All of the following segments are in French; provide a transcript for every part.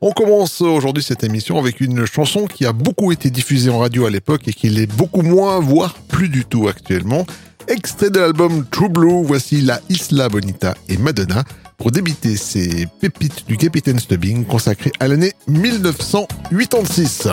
On commence aujourd'hui cette émission avec une chanson qui a beaucoup été diffusée en radio à l'époque et qui l'est beaucoup moins, voire plus du tout actuellement. Extrait de l'album True Blue, voici la Isla Bonita et Madonna pour débuter ces pépites du Capitaine Stubbing consacrées à l'année 1986.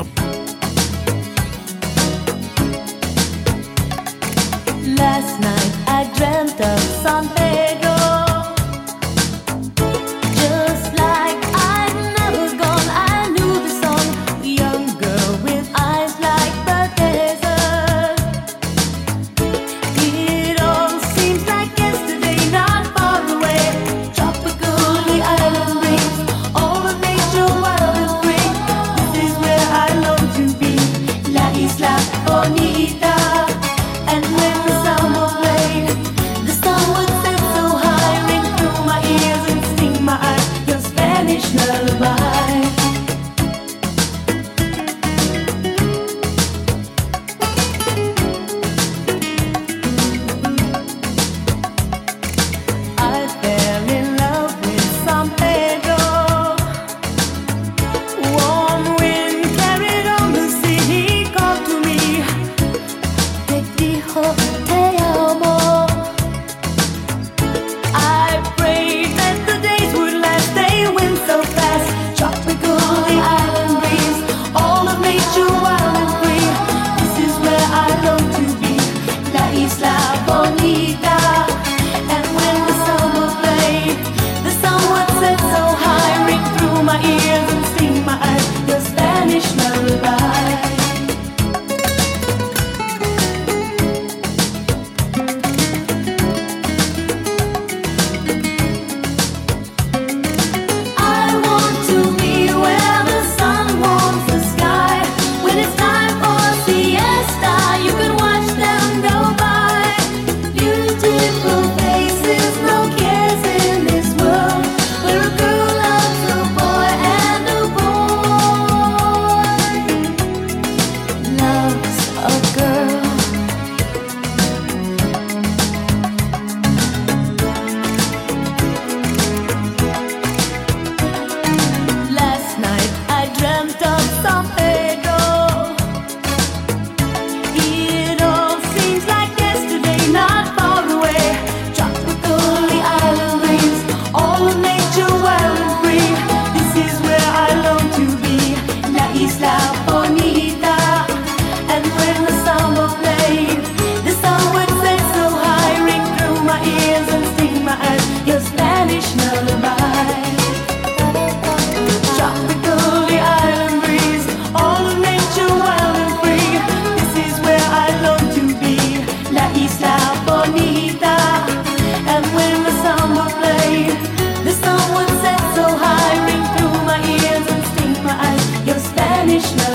Krishna.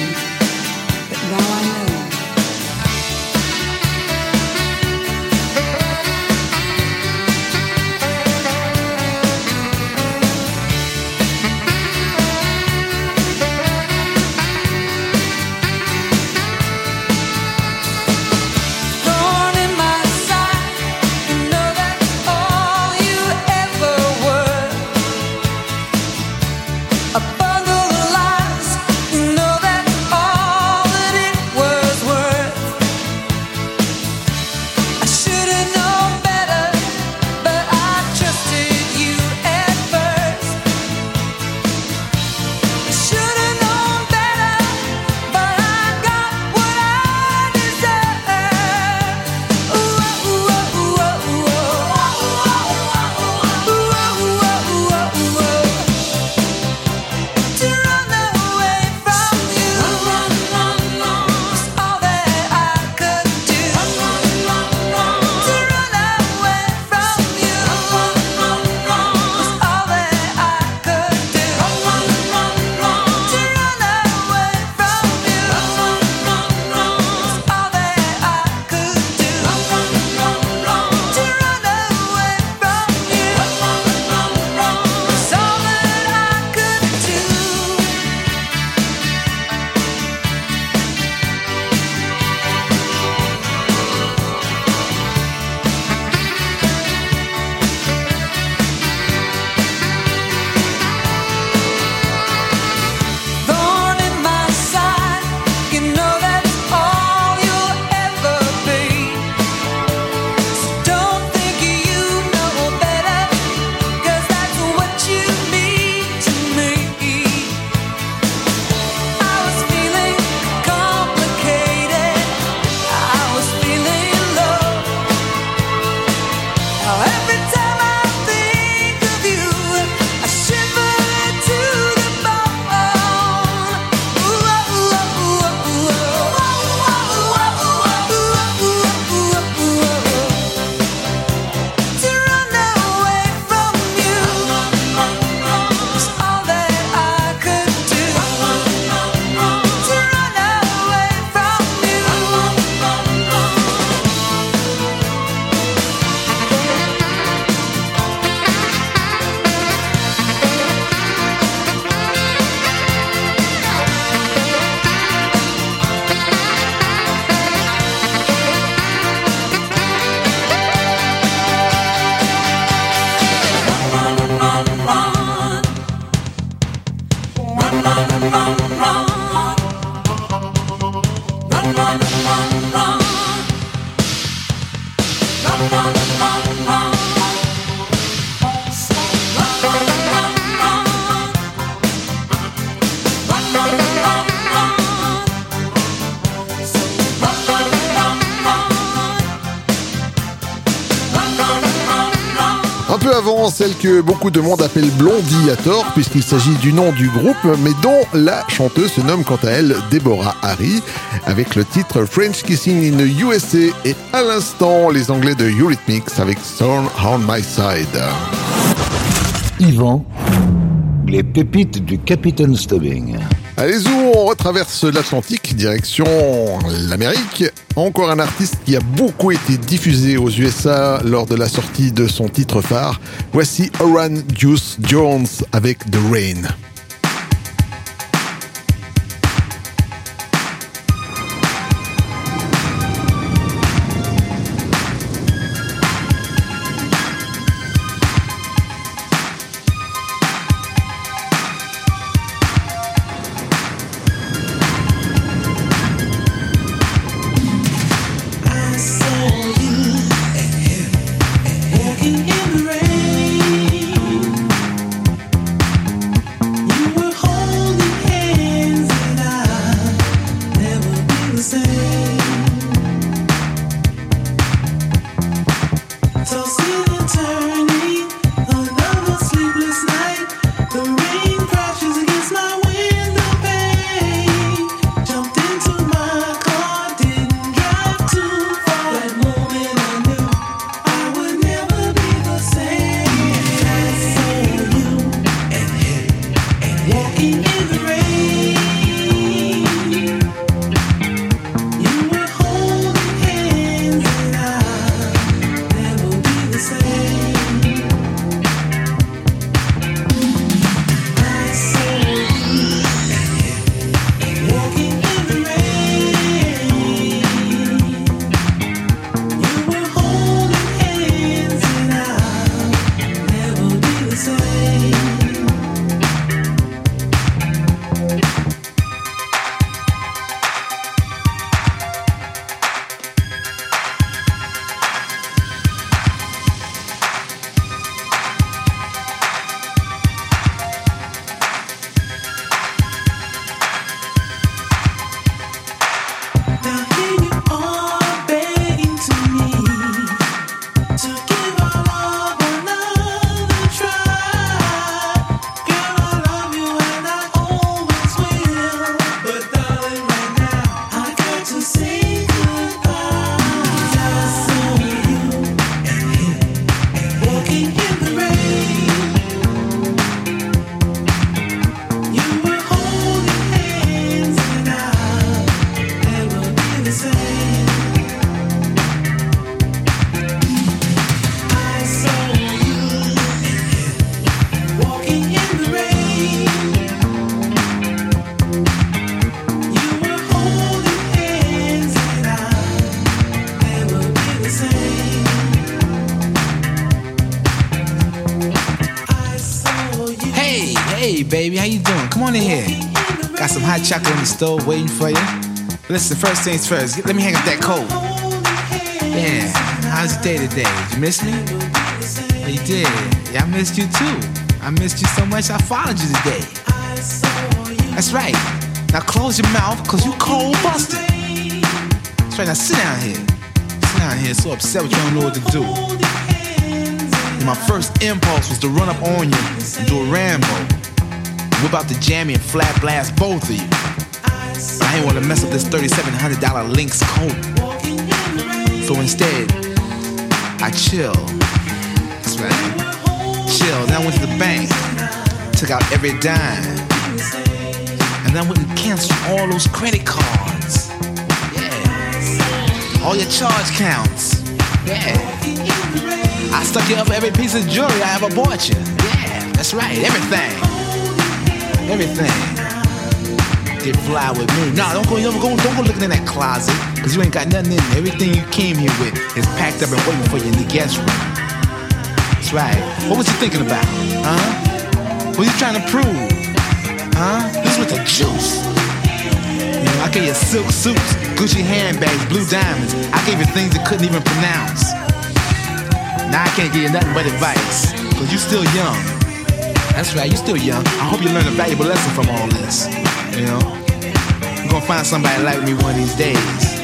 Celle que beaucoup de monde appelle Blondie à tort, puisqu'il s'agit du nom du groupe, mais dont la chanteuse se nomme quant à elle Deborah Harry, avec le titre French Kissing in the USA, et à l'instant, les Anglais de Eurythmics avec Thorn on My Side. Yvan, les pépites du Capitaine Stubbing. Allez zou, on retraverse l'Atlantique, direction l'Amérique. Encore un artiste qui a beaucoup été diffusé aux USA lors de la sortie de son titre phare. Voici Oran Juice Jones avec The Rain. How you doing? Come on in here. Got some hot chocolate in the stove waiting for you. Listen, first things first, let me hang up that coat. Yeah, how's your day today? Did you miss me? Yeah, you did. Yeah, I missed you too. I missed you so much I followed you today. That's right. Now close your mouth, cause you cold busted. That's right, now sit down here. Sit down here, so upset with you don't know what to do. And my first impulse was to run up on you and do a Rambo. Whip out the jammy and flat blast both of you. I ain't want to mess up this $3,700 Lynx coat. So instead, I chill. That's right. Chill. Then I went to the bank, took out every dime, and then I went and canceled all those credit cards. Yeah. All your charge counts. Yeah. I stuck you up every piece of jewelry I ever bought you. Yeah, that's right. Everything everything did fly with me. Nah, don't go, don't go, don't go looking in that closet, cause you ain't got nothing in there. Everything you came here with is packed up and waiting for you in the guest room. That's right. What was you thinking about? Huh? What you trying to prove? Huh? This with the juice. You know, I gave you silk suits, Gucci handbags, blue diamonds. I gave you things you couldn't even pronounce. Now I can't give you nothing but advice, cause you still young. That's right, you still young. I hope you learn a valuable lesson from all this. You know? You're gonna find somebody like me one of these days.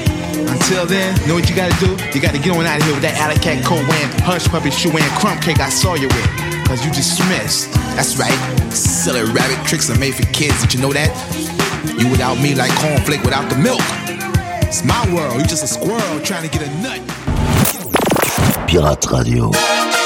Until then, know what you gotta do? You gotta get on out of here with that alley cat coat wearing, hush puppy shoe and crumb cake I saw you with. Cause you dismissed. That's right. Silly rabbit tricks are made for kids. Did you know that? You without me like cornflake without the milk. It's my world. You just a squirrel trying to get a nut. Pirate Radio.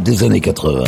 des années 80.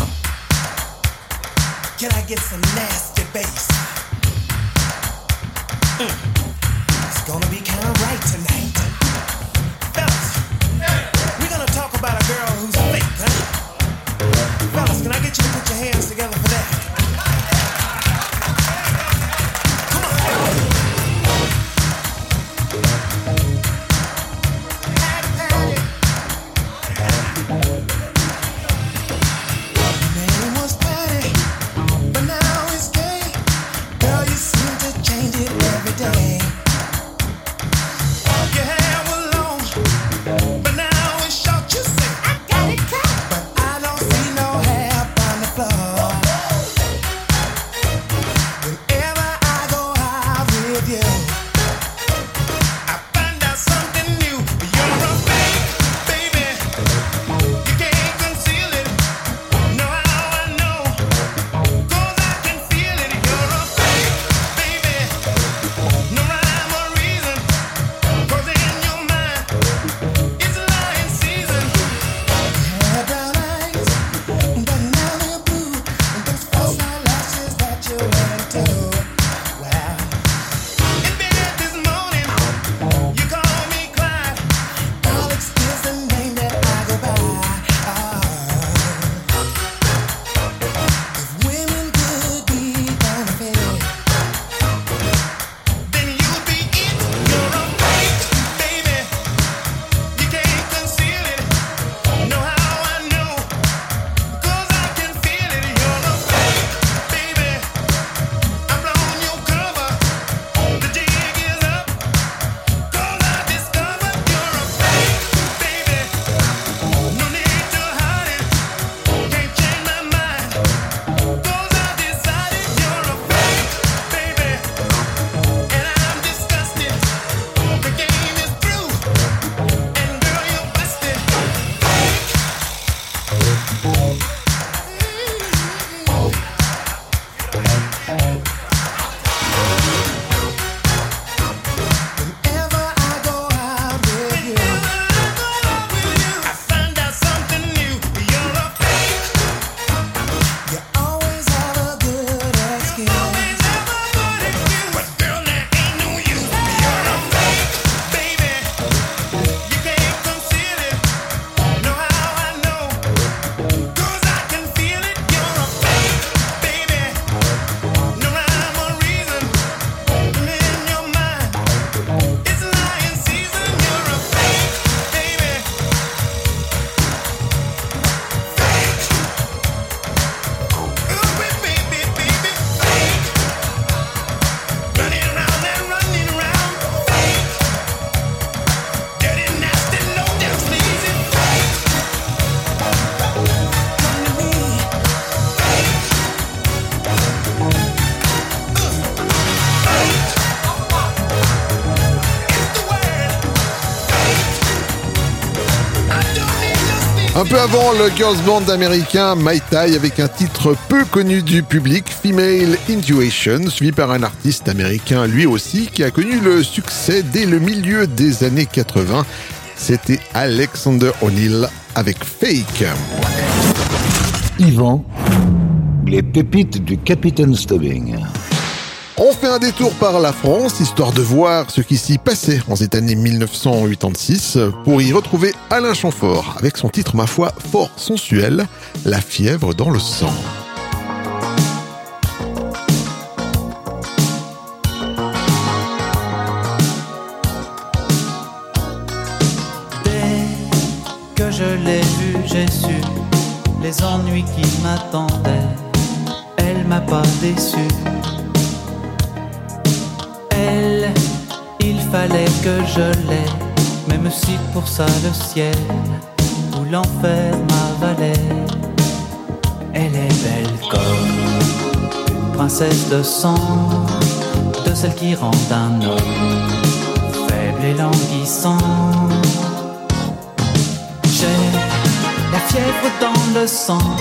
Un peu avant, le girls band américain Mai Tai avec un titre peu connu du public, Female Intuition, suivi par un artiste américain lui aussi qui a connu le succès dès le milieu des années 80. C'était Alexander O'Neill avec Fake. Yvan, les pépites du Capitaine Stubbing. On fait un détour par la France, histoire de voir ce qui s'y passait en cette année 1986, pour y retrouver Alain Chamfort, avec son titre, ma foi, fort sensuel, La fièvre dans le sang. Dès que je l'ai vue, j'ai su les ennuis qui m'attendaient. Elle m'a pas déçu. Fallait que je l'aie, même si pour ça le ciel ou l'enfer m'avalait. Elle est belle comme une princesse de sang, de celle qui rend un homme faible et languissant. J'ai la fièvre dans le sang,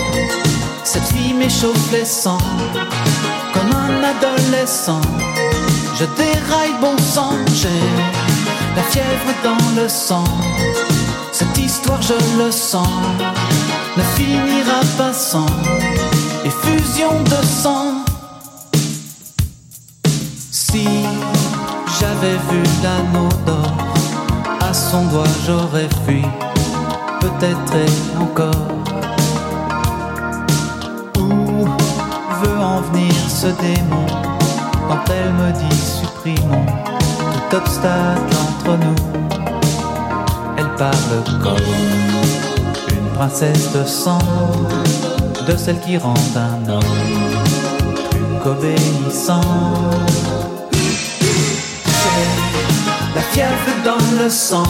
cette fille m'échauffe les sangs, comme un adolescent. Je déraille bon sang, j'ai la fièvre dans le sang. Cette histoire, je le sens, ne finira pas sans effusion de sang. Si j'avais vu l'anneau d'or à son doigt, j'aurais fui, peut-être et encore. Où veut en venir ce démon? Quand elle me dit supprimons tout obstacle entre nous? Elle parle comme une princesse de sang, de celle qui rend un homme plus qu'obéissant. J'ai la fièvre dans le sang.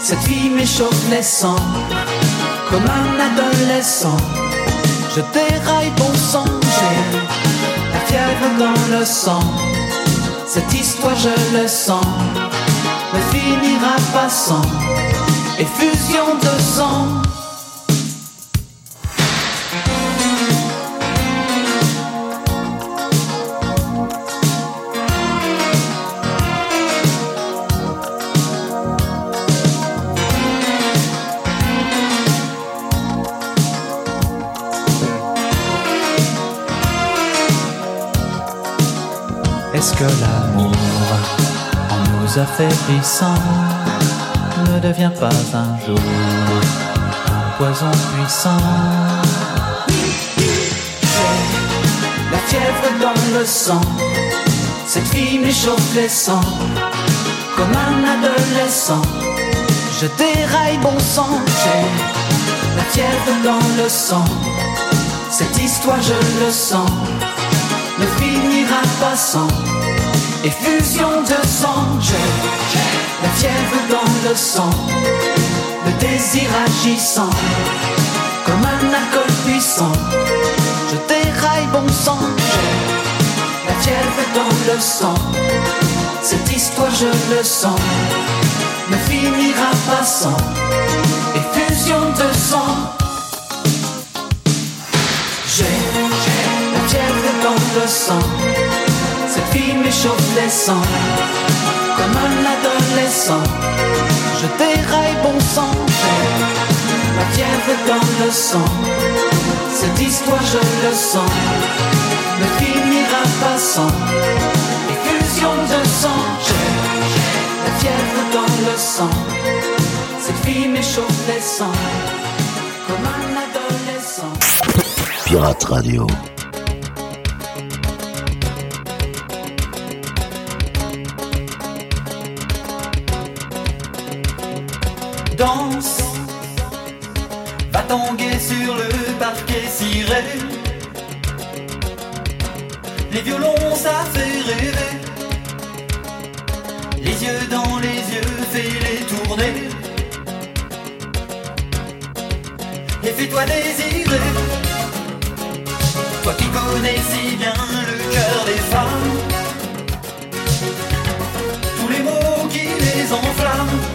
Cette fille m'échauffe les sangs comme un adolescent. Je déraille bon sang, j'ai dans le sang. Cette histoire, je le sens, ne finira pas sans effusion de sang. Affaiblissant, ne devient pas un jour un poison puissant J'ai la fièvre dans le sang, cette fille m'échauffe les sangs, comme un adolescent. Je déraille bon sang, j'ai la fièvre dans le sang, cette histoire je le sens ne finira pas sans effusion de sang. J'ai la fièvre dans le sang, le désir agissant comme un alcool puissant. Je déraille bon sang, j'ai la fièvre dans le sang. Cette histoire, je le sens, ne finira pas sans effusion de sang. J'ai la fièvre dans le sang. M'échauffe les sangs comme un adolescent. Je déraille bon sang. La fièvre dans le sang. Cette histoire, je le sens, ne finira pas sans effusion de sang. J'ai la fièvre dans le sang. Cette fille m'échauffe les sangs comme un adolescent. Pirate Radio. Danse. Va tanguer sur le parquet ciré. Les violons ça fait rêver. Les yeux dans les yeux fais-les tourner Et fais-toi désirer. Toi qui connais si bien le cœur des femmes. Tous les mots qui les enflamment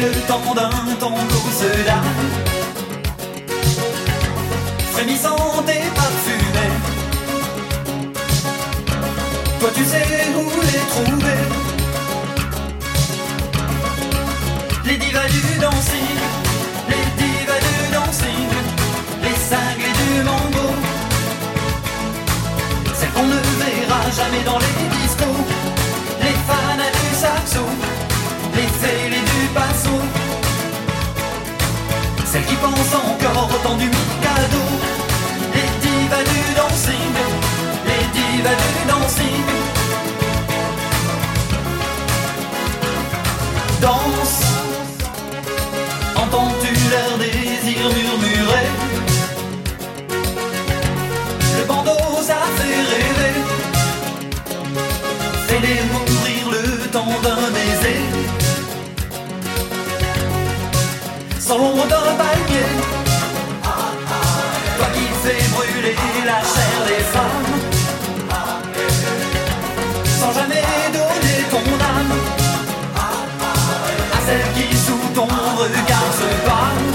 le temps d'un tango dame Frémissante et parfumée. Toi tu sais où les trouver. Les divas du dancing Les divas du dancing Les cinglés du mango Celles qu'on ne verra jamais dans les Celles qui pensent encore au temps du dancing Les divas du dancing. Danse. Entends-tu leur désir murmurer? Le bandeau ça fait rêver. Fais-les mourir le temps d'un baiser. Sans l'ombre d'un palmier la chair des femmes. Sans jamais donner ton âme À celle qui sous ton regard se parle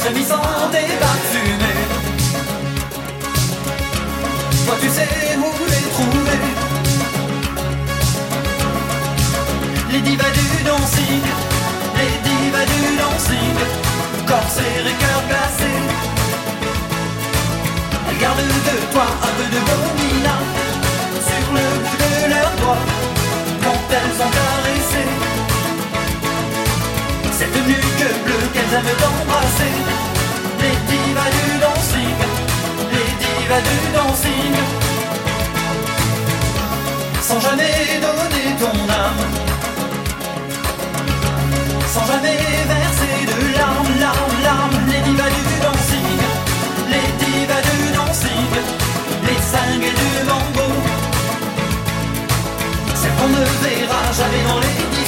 Frémissante et parfumée. Toi tu sais où les trouver. Les divas du dancing. Les divas du dancing. Et Cette nuque bleue qu'elles aiment t'embrasser Les divas du dancing Les divas du dancing. Sans jamais donner ton âme. Sans jamais verser de larmes, larmes, larmes. Les divas du dancing Les divas du dancing. Les cinglés du mango. Celles qu'on ne verra jamais dans les discos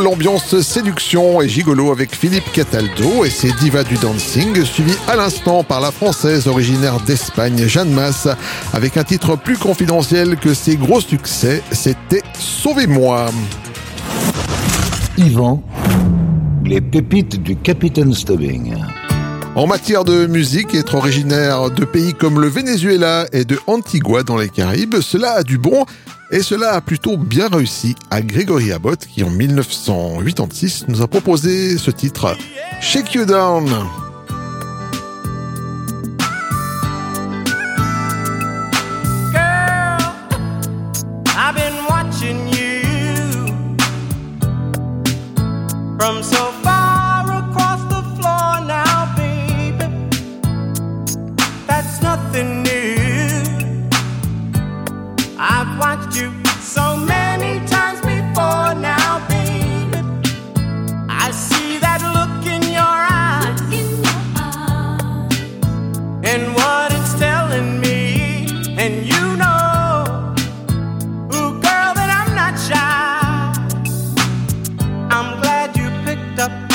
l'ambiance séduction et gigolo avec Philippe Cataldo et ses divas du dancing, suivi à l'instant par la française originaire d'Espagne, Jeanne Masse, avec un titre plus confidentiel que ses gros succès, c'était Sauvez-moi. Yvan, les pépites du Capitaine Stubbing. En matière de musique, être originaire de pays comme le Venezuela et de Antigua dans les Caraïbes, cela a du bon, et cela a plutôt bien réussi à Gregory Abbott qui en 1986 nous a proposé ce titre Shake You Down. up.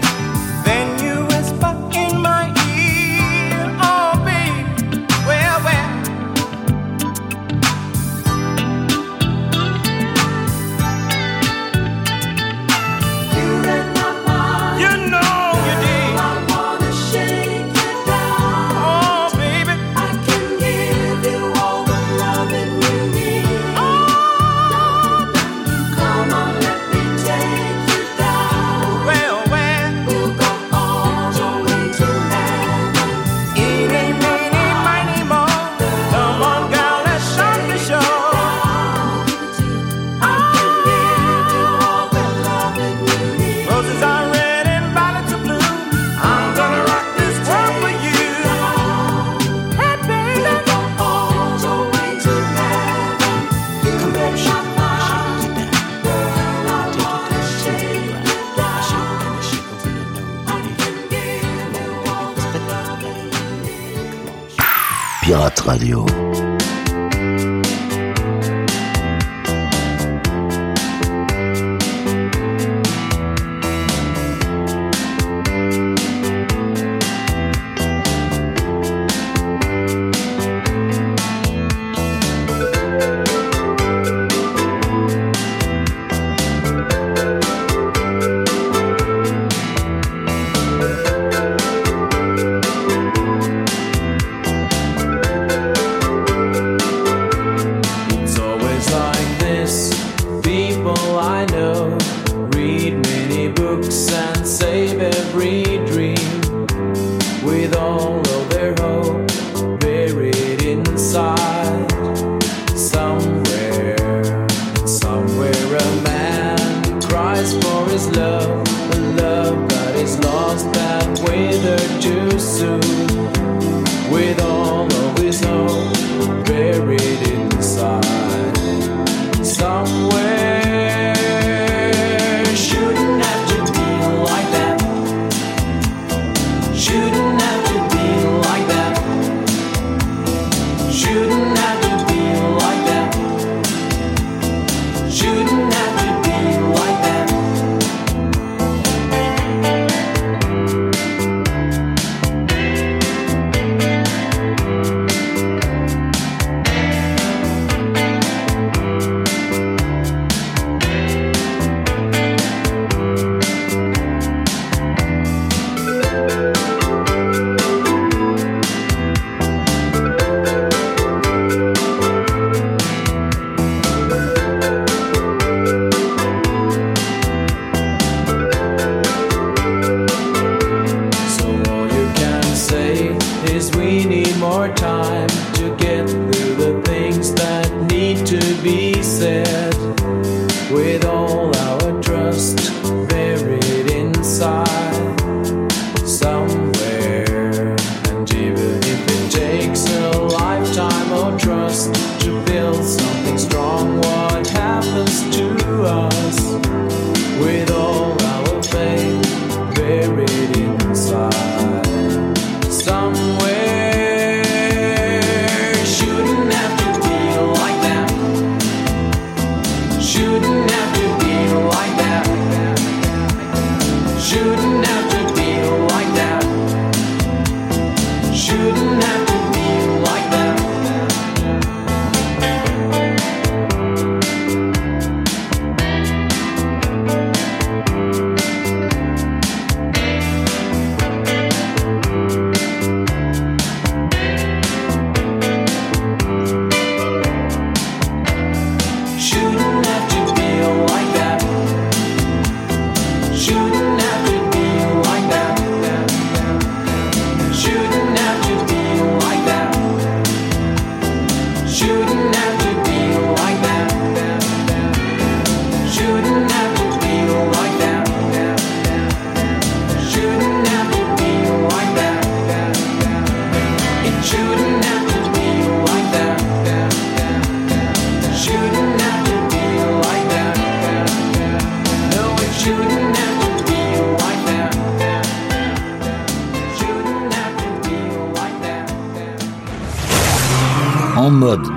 here.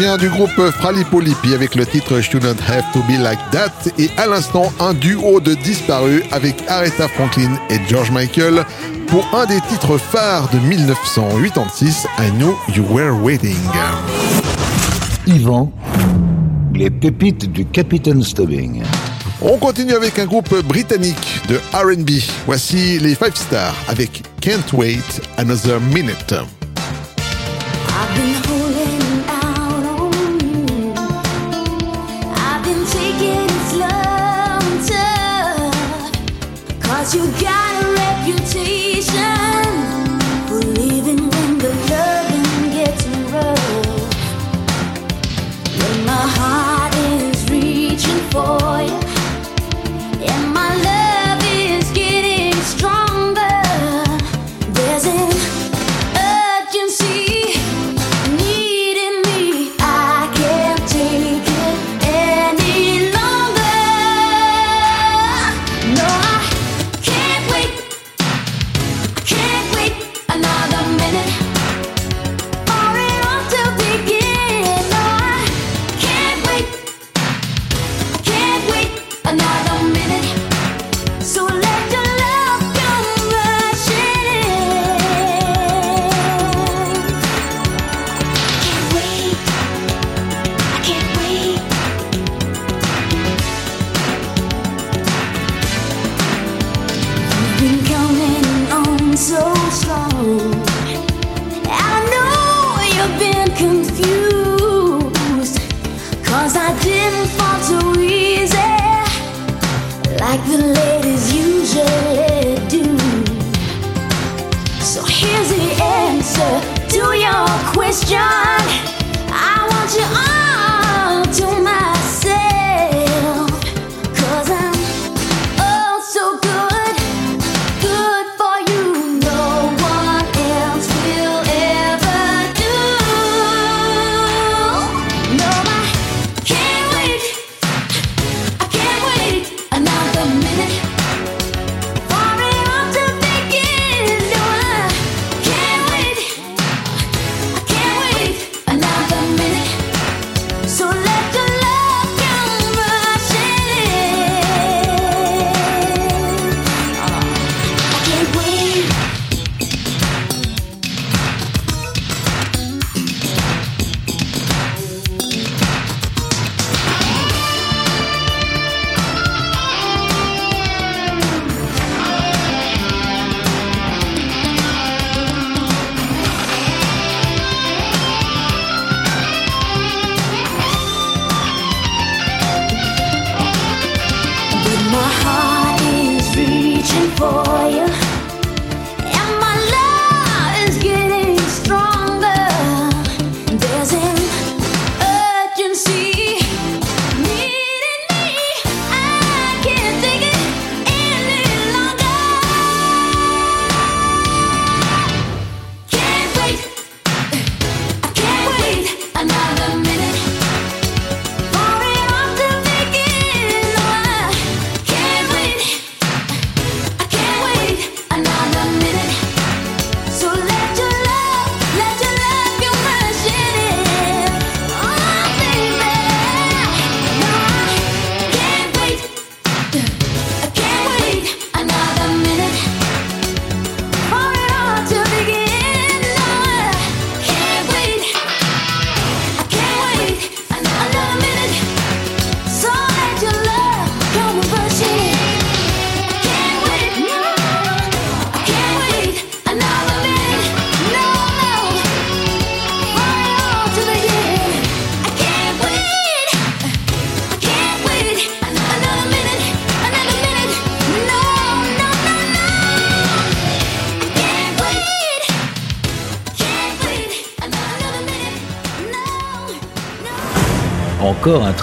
du groupe Fralipolipi avec le titre Shouldn't Have to Be Like That et à l'instant un duo de disparus avec Aretha Franklin et George Michael pour un des titres phares de 1986, I Knew You Were Waiting. Yvan, les pépites du Capitaine Stubbing. On continue avec un groupe britannique de RB. Voici les Five Stars avec Can't Wait Another Minute.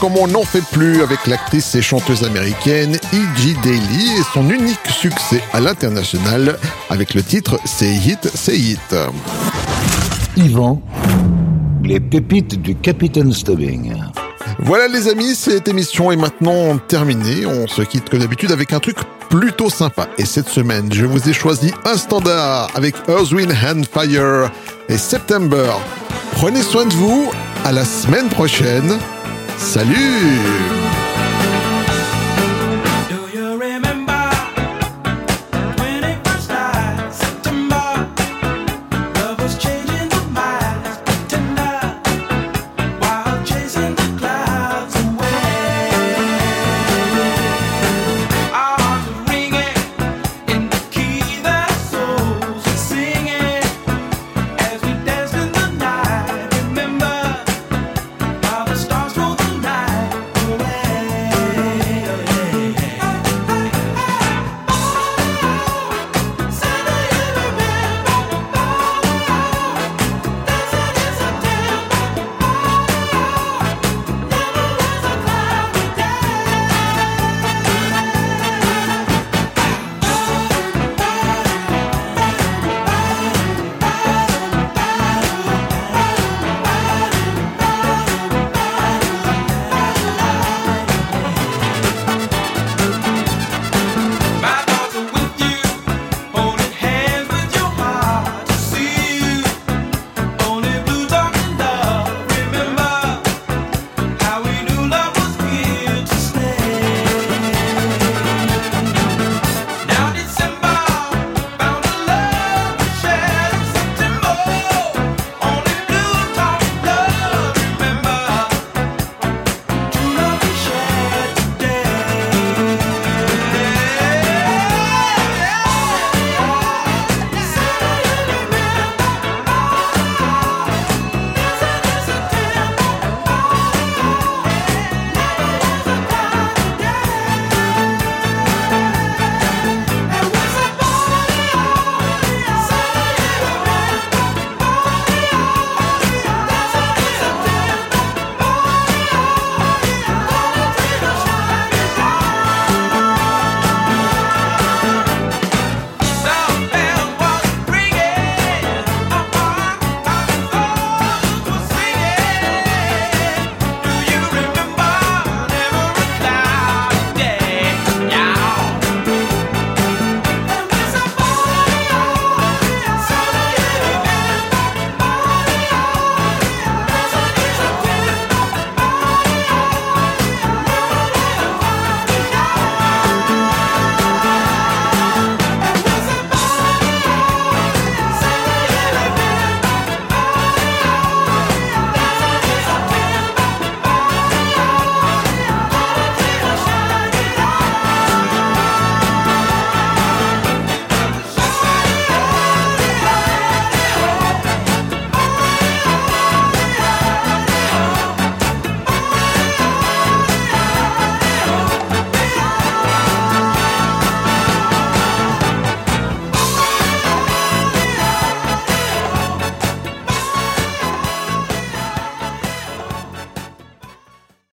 Comme on n'en fait plus avec l'actrice et chanteuse américaine E.G. Daily et son unique succès à l'international avec le titre Say It, Say It. Yvan, les pépites du Capitaine Stubbing. Voilà les amis, cette émission est maintenant terminée. On se quitte comme d'habitude avec un truc plutôt sympa. Et cette semaine, je vous ai choisi un standard avec Earth, Wind and Fire et September. Prenez soin de vous, à la semaine prochaine. Salut